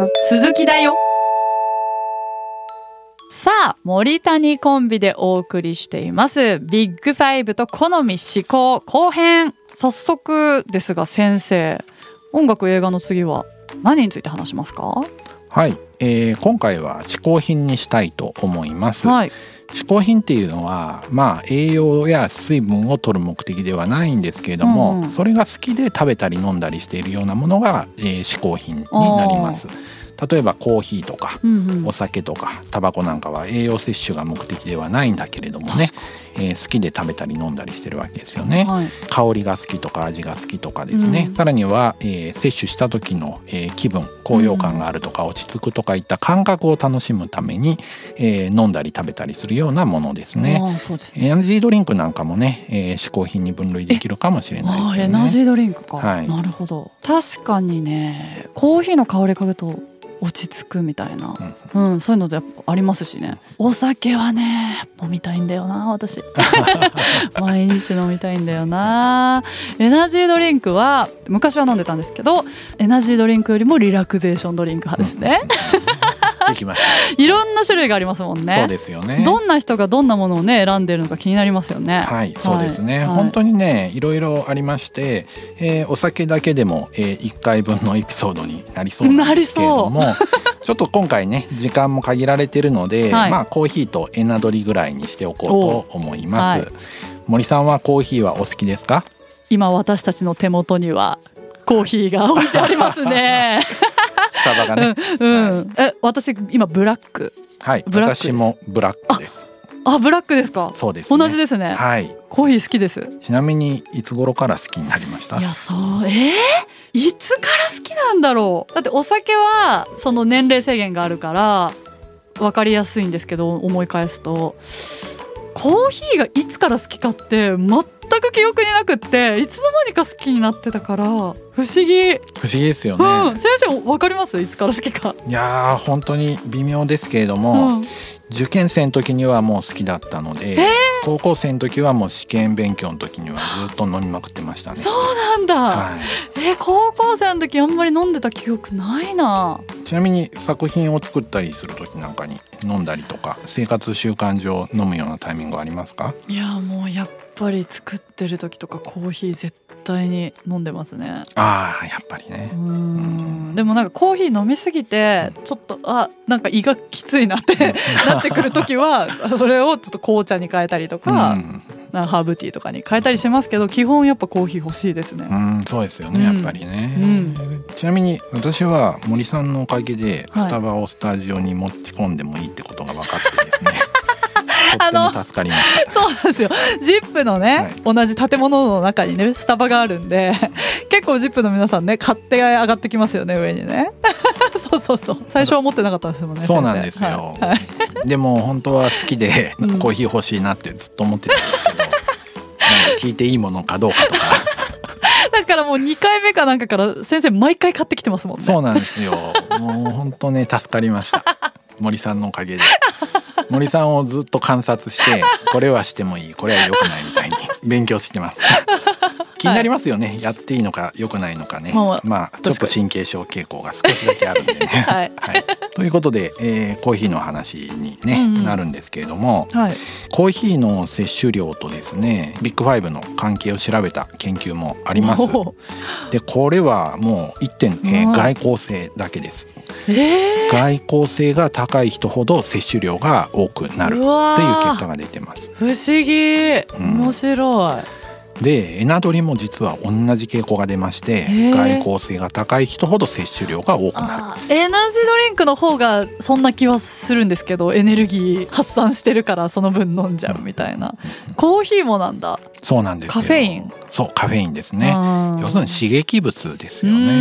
の鈴木だよ。さあ森谷コンビでお送りしています。ビッグファイブと好み思考。後編。早速ですが先生。音楽映画の次は何について話しますか？はい、えー今回は嗜好品にしたいと思います、はい嗜好品っていうのはまあ栄養や水分を取る目的ではないんですけれども、うんうん。それが好きで食べたり飲んだりしているようなものが、えー嗜好品になります例えばコーヒーとかお酒とかタバコなんかは栄養摂取が目的ではないんだけれどもね確、えー好きで食べたり飲んだりしてるわけですよね。はい。香りが好きとか味が好きとかですね、うん。さらには、えー摂取した時の、えー気分高揚感があるとか落ち着くとかいった感覚を楽しむために、えー飲んだり食べたりするようなものですね。ね。エナジードリンクなんかもね、えー嗜好品に分類できるかもしれないですよね。エナジードリンクか、はい。なるほど。確かにねコーヒーの香り嗅ぐと落ち着くみたいな、うん。うん、そういうのでありますしね。お酒はね飲みたいんだよな私。毎日飲みたいんだよな。エナジードリンクは昔は飲んでたんですけどエナジードリンクよりもリラクゼーションドリンク派ですねできました。いろんな種類がありますもんね。そうですよね。どんな人がどんなものをね選んでるのか気になりますよね。はい、そうですね、はい。本当にねいろいろありまして、えーお酒だけでも、え1回分のエピソードになりそうなんですけれども ちょっと今回ね時間も限られてるので、はい。まあコーヒーとエナドリぐらいにしておこうと思います、おはい。森さんはコーヒーはお好きですか今私たちの手元にはコーヒーが置いてありますね。スタバがね、うん、うん、え、私今ブラック。はいブラックです私もブラックですあ、ブラックですか？そうです、ね、同じですね。はいコーヒー好きです。ちなみにいつ頃から好きになりました？いや、そう、えー、いつから好きなんだろう？だってお酒はその年齢制限があるからわかりやすいんですけど、思い返すと。コーヒーがいつから好きかって全く記憶になくっていつの間にか好きになってたから不思議、不思議ですよね、うん、先生わかります？いつから好きか、いやー本当に微妙ですけれどうも、ん、受験生の時にはもう好きだったので、高校生の時はもう試験勉強の時にはずっと飲みまくってましたね。そうなんだ、はい、え高校生の時あんまり飲んでた記憶ないな。ちなみに作品を作ったりする時なんかに飲んだりとか生活習慣上飲むようなタイミングはありますか？いやもうやっぱり作ってる時とかコーヒー絶対に飲んでますね。ああやっぱりね。うーん。でもなんかコーヒー飲みすぎてちょっとあなんか胃がきついなって なってくる時はそれをちょっと紅茶に変えたりとか,、うん。ハーブティーとかに変えたりしますけど基本やっぱコーヒー欲しいですね。うんそうですよね、うん。やっぱりね、うん。ちなみに私は森さんのおかげではい。スタバをスタジオに持ち込んでもいいってことが分かってですね、とあのも助かりましたそうなんですよ。ジップのね、同じ建物の中にね、スタバがあるんで、結構ジップの皆さんね、買って上がってきますよね、上にね。そうそうそう。最初は持ってなかったんですもんね。そうなんですよ、はいはいでも本当は好きでうんコーヒー欲しいなってずっと思ってたんですけど、なんか聞いていいものかどうかとか だからもう2回目かなんかから先生毎回買ってきてますもんね。そうなんですよもう本当ね助かりました森さんのおかげで森さんをずっと観察して これはしてもいいこれは良くないみたいに勉強してます。気になりますよね、やっていいのか良くないのかね。まあまあちょっと神経症傾向が少しだけあるんでね。はい。ということで、えーコーヒーの話に、ねうんうん。なるんですけれどもはい。コーヒーの摂取量とですねビッグファイブの関係を調べた研究もあります。でこれはもう1点、えーうん。外交性だけですえー、外交性が高い人ほど摂取量が多くなるっていう結果が出てます。不思議。ん。面白い。でエナドリも実は同じ傾向が出まして外交性が高い人ほど摂取量が多くなるエナジードリンクの方がそんな気はするんですけどエネルギー発散してるからその分飲んじゃうみたいな。コーヒーもなんだ。そうなんですよ。カフェイン。そうカフェインですね。うん要するに刺激物ですよね。うん。う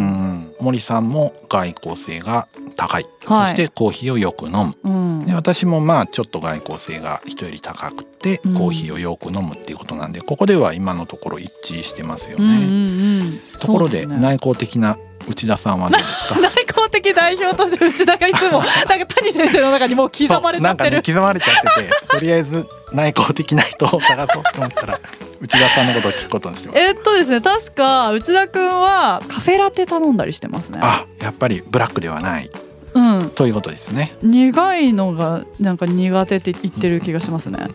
ん森さんも外交性が高い、はい。そしてコーヒーをよく飲む。うん。で私もまあちょっと外交性が人より高くてうん。コーヒーをよく飲むっていうことなんで、ここでは今のところ一致してますようんうんね。うん。ところで内向的な内田さんはどうですか？内向的代表として内田がいつも なんか谷先生の中にもう刻まれちゃってるそうなんかね刻まれちゃっててとりあえず内向的な人を探そうと思ったら内田さんのことを聞くことにしてます。えっとですね確か内田くんはカフェラテ頼んだりしてますね。あやっぱりブラックではない。うん。ということですね。苦いのがなんか苦手って言ってる気がしますね。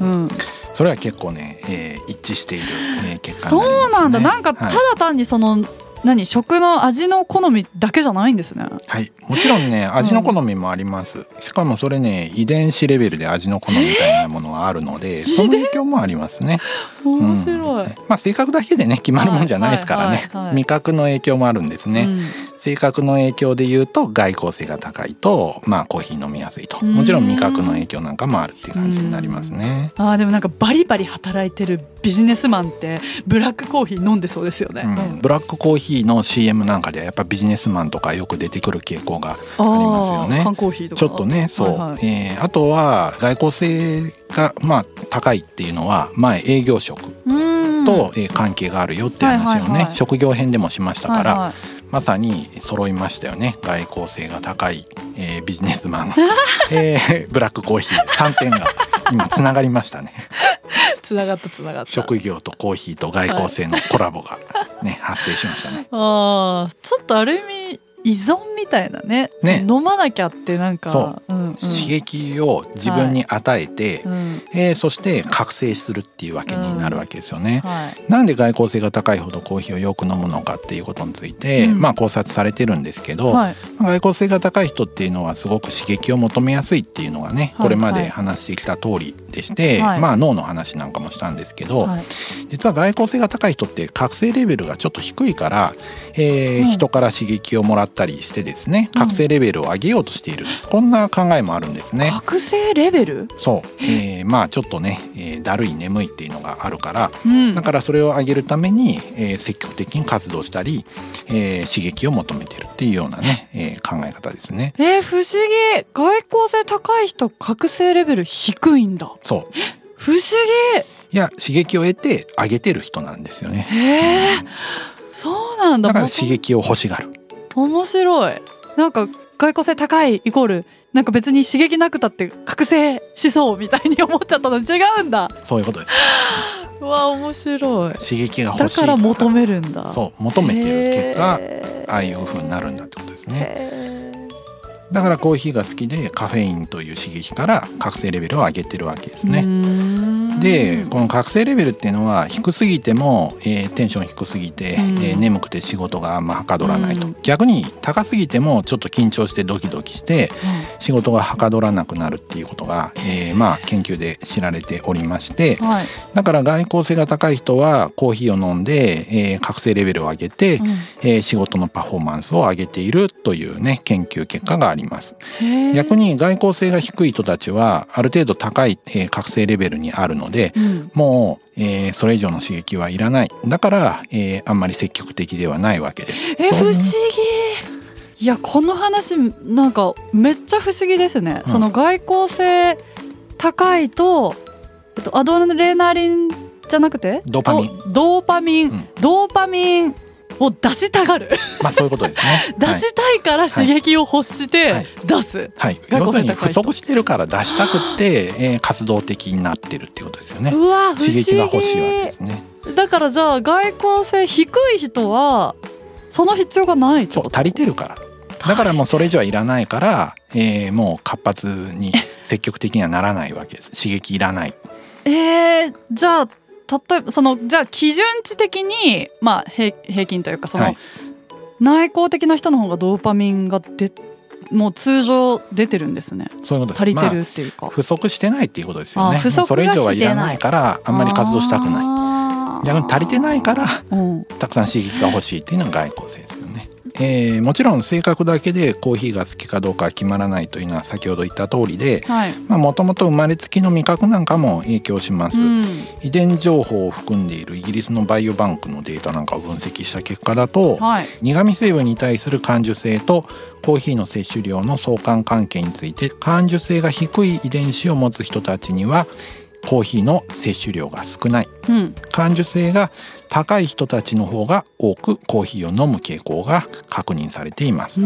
うん。それは結構ね、えー一致している、えー結果ね、そうなんだ。なんかたはいだ単にその何？食の味の好みだけじゃないんですね。はい、もちろんね味の好みもあります、しかもそれね遺伝子レベルで味の好みみたいなものがあるので、その影響もありますね面白い、うん。まあ性格だけでね決まるもんじゃないですからね、はいはいはい味覚の影響もあるんですね、うん。性格の影響で言うと外交性が高いとまあコーヒー飲みやすいと。うん。もちろん味覚の影響なんかもあるっていう感じになりますね、あーでもなんかバリバリ働いてるビジネスマンってブラックコーヒー飲んでそうですよね、うん。ブラックコーヒーの CM なんかではやっぱビジネスマンとかよく出てくる傾向がありますよね。ー缶コーヒーとか。ちょっとねそう、はいはい。えーあとは外交性がまあ高いっていうのは前営業職うん。と、えー関係があるよっていう話をね、はいはいはい。職業編でもしましたから、はいはい。まさに揃いましたよね。外交性が高い、えービジネスマン、えーブラックコーヒー。3点が今つながりましたね。つながったつながった。職業とコーヒーと外交性のコラボがね発生しましたね。あーちょっとある意味依存みたいなね。ね。飲まなきゃってなんか、そう。んうん、刺激を自分に与えて、うん。えーそして覚醒するっていうわけになるわけですよね。はい。なんで外交性が高いほどコーヒーをよく飲むのかっていうことについて、うん。まあ考察されてるんですけど、はい。外交性が高い人っていうのはすごく刺激を求めやすいっていうのがね、はいこれまで話してきた通りでして、はい。まあ脳の話なんかもしたんですけど、はい。実は外交性が高い人って覚醒レベルがちょっと低いから、えーうん。人から刺激をもらったりしてですね。うん。覚醒レベルを上げようとしている、こんな考えもあるんですね。覚醒レベル、そう、え？ーまあちょっとね、えーだるい眠いっていうのがあるからうん。だからそれを上げるために、えー積極的に活動したり、えー刺激を求めてるっていうようなね、えー考え方ですね。えー、不思議。外交性高い人覚醒レベル低いんだ。そう。不思いや刺激を得て上げてる人なんですよね。議へえそうなんだ。だから刺激を欲しがる。面白いなんか外交性高いイコールなんか別に刺激なくたって覚醒しそうみたいに思っちゃったのに違うんだそういうことです。う わ面白い刺激が欲しいだから求めるんだそう求めてる結果ああいう風になるんだってことですね。へだからコーヒーが好きでカフェインという刺激から覚醒レベルを上げてるわけですね。でこの覚醒レベルっていうのは低すぎても、えーテンション低すぎて、うん。えー眠くて仕事があんまはかどらないと、うん。逆に高すぎてもちょっと緊張してドキドキして仕事がはかどらなくなるっていうことが、えーまあ研究で知られておりまして。うんはい。だから外交性が高い人はコーヒーを飲んで、えー覚醒レベルを上げて、うん。えー仕事のパフォーマンスを上げているというね研究結果があります。逆に外交性が低い人たちはある程度高い、えー覚醒レベルにあるので、うん。もう、えーそれ以上の刺激はいらない。だから、えーあんまり積極的ではないわけです。え不思議。いやこの話なんかめっちゃ不思議ですね、うん。その外交性高いと、えっと、アドレナリンじゃなくて？ドーパミン。ドドーパミン、うん。ドーパミンを出したがるまあそういうことですね。出したいから刺激を欲してはい出す、はい、外要するに不足してるから出したくって、えー活動的になってるっていうことですよね。うわ刺議激が欲しいわけですね。だからじゃあ外交性低い人はその必要がないそう足りてるから。だからもうそれ以上はいらないから、えーもう活発に積極的にはならないわけです。刺激いらない。えー、じゃあ例えばそのじゃあ基準値的にまあ平平均というかその、はい内向的な人の方がドーパミンが出もう通常出てるんですねそういうことです。足りてまあるっていうか、不足してないっていうことですよね。あ不足がそれ以上はいらないからあんまり活動したくない。逆に足りてないからうん。たくさん刺激が欲しいっていうのが外交性ですよね。えーもちろん性格だけでコーヒーが好きかどうかは決まらないというのは先ほど言った通りではい、もともと生まれつきの味覚なんかも影響します、うん。遺伝情報を含んでいるイギリスのバイオバンクのデータなんかを分析した結果だとはい。苦味成分に対する感受性とコーヒーの摂取量の相関関係について感受性が低い遺伝子を持つ人たちにはコーヒーの摂取量が少ないうん感受性が高い人たちの方が多くコーヒーを飲む傾向が確認されています。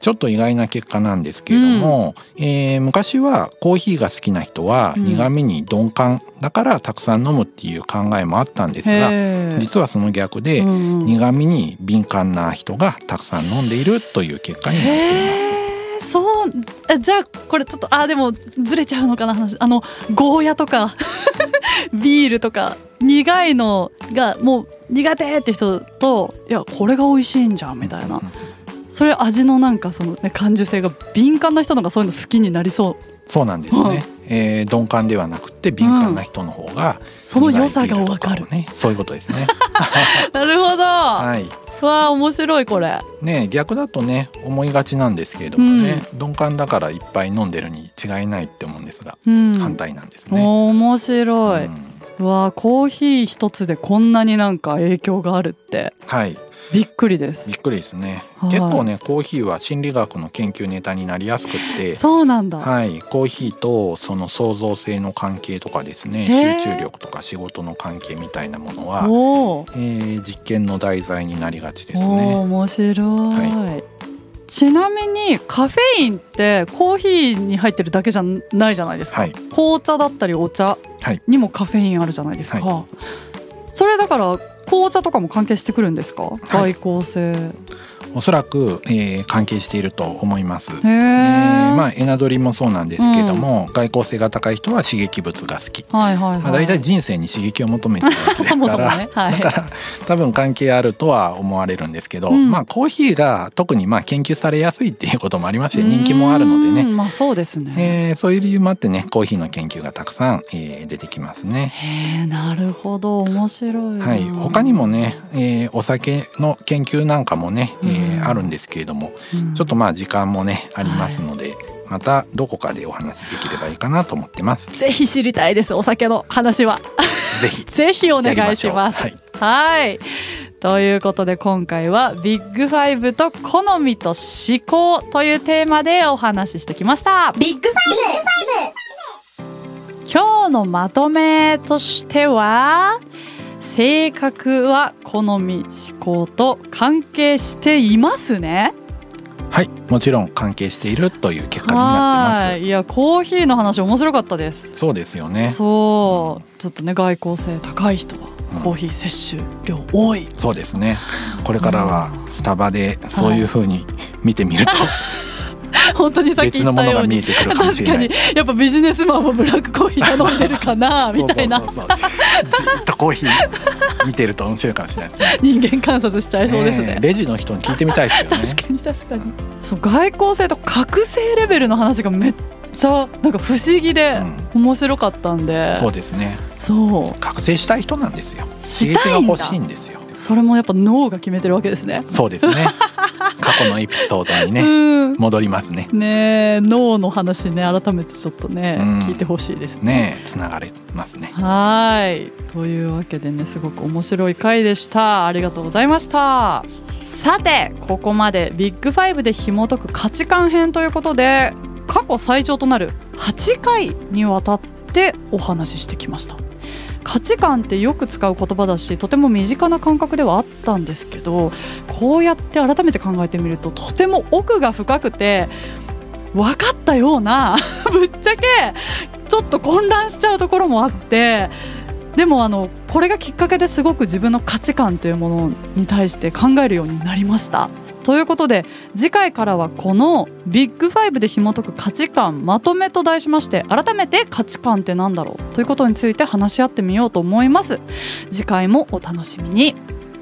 ちょっと意外な結果なんですけれども、えー昔はコーヒーが好きな人はうん苦味に鈍感だからたくさん飲むっていう考えもあったんですが、へー実はその逆で、うんうん苦味に敏感な人がたくさん飲んでいるという結果になっています。そうあじゃあこれちょっとあでもずれちゃうのかな話。あのゴーヤとか ビールとか苦いのがもう苦手って人といやこれが美味しいんじゃんみたいな。それ味のなんかその、ね、感受性が敏感な人のがそういうの好きになりそう。そうなんですね、えー鈍感ではなくて敏感な人の方がその良さがわかる。ねそういうことですね。なるほど、はいわあ面白いこれ。ね逆だとね思いがちなんですけれどもね、鈍感だからいっぱい飲んでるに違いないって思うんですが、うん。反対なんですね。面白い、うんうわあコーヒー一つでこんなになんか影響があるって。はい。びっくりです。びっくりですね、はい。結構ねコーヒーは心理学の研究ネタになりやすくって。そうなんだ、はい、コーヒーとその創造性の関係とかですね集中力とか仕事の関係みたいなものは、えー実験の題材になりがちですね。面白い、はちなみにカフェインってコーヒーに入ってるだけじゃないじゃないですか、はい。紅茶だったりお茶はい。にもカフェインあるじゃないですか、はそれだから紅茶とかも関係してくるんですか、はい。外交性おそらく、えー関係していると思います。へええー。まあエナドリもそうなんですけれども、外交性が高い人は刺激物が好き。はいはいはい、まあ、大体人生に刺激を求めてるわけですそもからそもね、はい、だから多分関係あるとは思われるんですけど、うん。まあコーヒーが特にまあ研究されやすいっていうこともありまして人気もあるのでね、うんまあそうですね、えーそういう理由もあってねコーヒーの研究がたくさん、えー出てきますね。へえなるほど。面白いな。はい、他にもね、えーお酒の研究なんかもね、えーうんあるんですけれどもうん。ちょっとまあ時間もねありますので、またどこかでお話できればいいかなと思ってます。ぜひ知りたいですお酒の話は。ぜひ。ぜひお願いします。やりましょう。はい。ということで今回はビッグファイブと好みと思考というテーマでお話ししてきました。ビッグフ今日のまとめとしては性格は好み思考と関係していますね。はい、はい、もちろん関係しているという結果になってはい。いやコーヒーの話面白かったです。ます。そうですよね。そう。ちょっとね外交性高い人はうん。コーヒー摂取量多い、そうですね。これからはスタバでそういう風に見てみると 本当にさっき言ったように確かに。やっぱビジネスマンもブラックコーヒー頼んでるかな みたいなずっとコーヒー見てると面白いかもしれないですね。人間観察しちゃいそうですねえレジの人に聞いてみたいですよね。確かに確かにそう外交性と覚醒レベルの話がめっちゃなんか不思議で面白かったんで、そうですね。そう覚醒したい人なんですよ。刺激が欲しいんですよ。それもやっぱ脳が決めてるわけですね。そうですね。過去のエピソードにね、うん。戻りますね。ねえ脳の話ね改めてちょっとね、うん。聞いてほしいですね。ねえ、つながれますね。はい。というわけでねすごく面白い回でした。ありがとうございました。さてここまでビッグファイブで紐解く価値観編ということで過去最長となる8回にわたってお話ししてきました価値観ってよく使う言葉だしとても身近な感覚ではあったんですけどこうやって改めて考えてみるととても奥が深くて分かったようなぶっちゃけちょっと混乱しちゃうところもあってでもあのこれがきっかけですごく自分の価値観というものに対して考えるようになりました。ということで次回からはこのビッグファイブで紐解く価値観まとめと題しまして改めて価値観って何だろうということについて話し合ってみようと思います。次回もお楽しみに。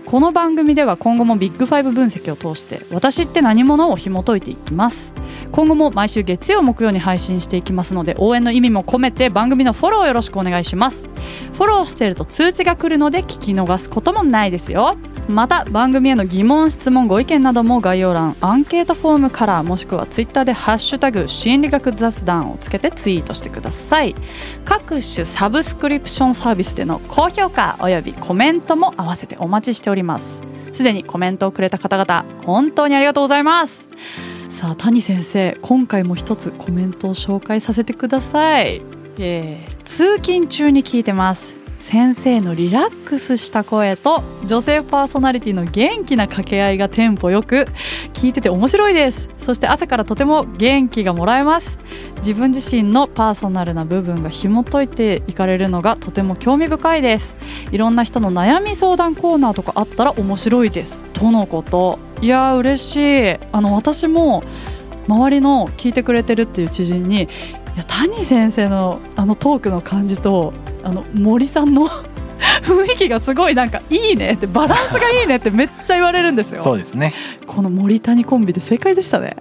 この番組では今後もビッグファイブ分析を通して私って何者を紐解いていきます。今後も毎週月曜木曜に配信していきますので応援の意味も込めて番組のフォローよろしくお願いします。フォローしてると通知が来るので聞き逃すこともないですよ。また番組への疑問質問ご意見なども概要欄。アンケートフォームからもしくはツイッターで「ハッシュタグ心理学雑談」をつけてツイートしてください。各種サブスクリプションサービスでの高評価およびコメントも合わせてお待ちしております。すでにコメントをくれた方々本当にありがとうございます。さあ谷先生今回も一つコメントを紹介させてください、えー通勤中に聞いてます。先生のリラックスした声と女性パーソナリティの元気な掛け合いがテンポよく聞いてて面白いです。そして朝からとても元気がもらえます。自分自身のパーソナルな部分が紐解いていかれるのがとても興味深いです。いろんな人の悩み相談コーナーとかあったら面白いです。とのこと。いやー嬉しい。あの私も周りの聞いてくれてるっていう知人にいや谷先生のあのトークの感じとあの森さんの 雰囲気がすごいなんかいいねってバランスがいいねってめっちゃ言われるんですよ。そうですね。この森谷コンビで正解でしたね。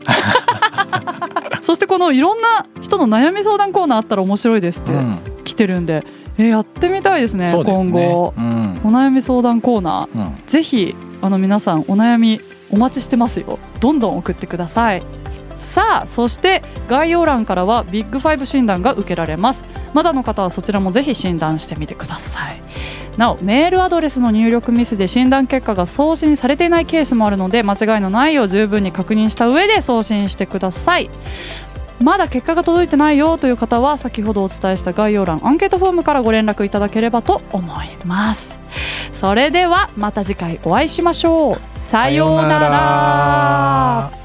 そしてこのいろんな人の悩み相談コーナーあったら面白いですってうん。来てるんで、えやってみたいですねね。今後。うん。お悩み相談コーナー。うん。ぜひあの皆さんお悩みお待ちしてますよ。どんどん送ってくださいさあそして概要欄からはビッグファイブ診断が受けられます。まだの方はそちらもぜひ診断してみてください。なおメールアドレスの入力ミスで診断結果が送信されていないケースもあるので間違いのないよう十分に確認した上で送信してください。まだ結果が届いてないよという方は先ほどお伝えした概要欄アンケートフォームからご連絡いただければと思います。それではまた次回お会いしましょう。さようなら。